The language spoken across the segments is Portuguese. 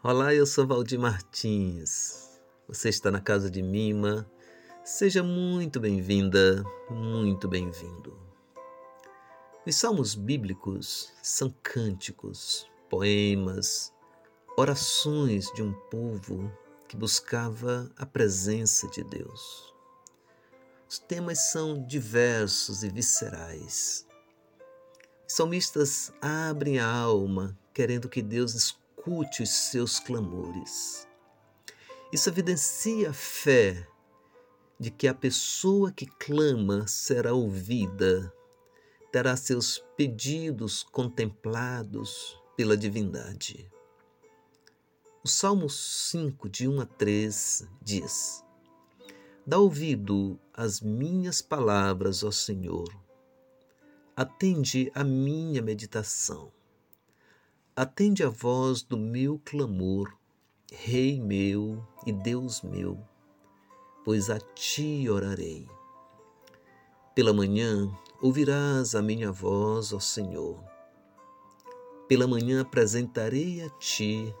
Olá, eu sou Valdir Martins. Você está na casa de Mima. Seja muito bem-vinda, muito bem-vindo. Os salmos bíblicos são cânticos, poemas, orações de um povo que buscava a presença de Deus. Os temas são diversos e viscerais. Os salmistas abrem a alma querendo que Deus escute os seus clamores. Isso evidencia a fé de que a pessoa que clama será ouvida, terá seus pedidos contemplados pela divindade. O Salmo 5, de 1 a 3, diz: Dá ouvido às minhas palavras, ó Senhor. Atende a minha meditação. Atende a voz do meu clamor, Rei meu e Deus meu, pois a ti orarei. Pela manhã ouvirás a minha voz, ó Senhor. Pela manhã apresentarei a ti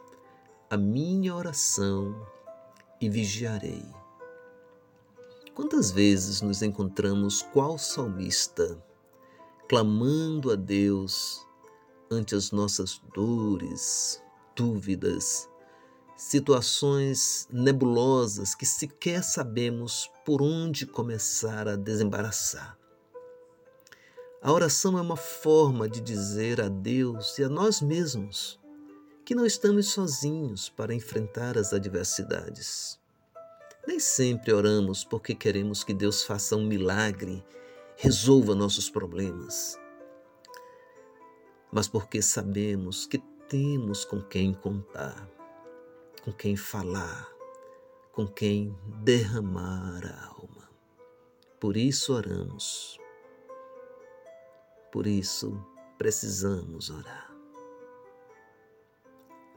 a minha oração e vigiarei. Quantas vezes nos encontramos qual salmista, clamando a Deus ante as nossas dores, dúvidas, situações nebulosas que sequer sabemos por onde começar a desembaraçar. A oração é uma forma de dizer a Deus e a nós mesmos que não estamos sozinhos para enfrentar as adversidades. Nem sempre oramos porque queremos que Deus faça um milagre, resolva nossos problemas, mas porque sabemos que temos com quem contar, com quem falar, com quem derramar a alma. Por isso oramos. Por isso precisamos orar.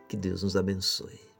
Que Deus nos abençoe.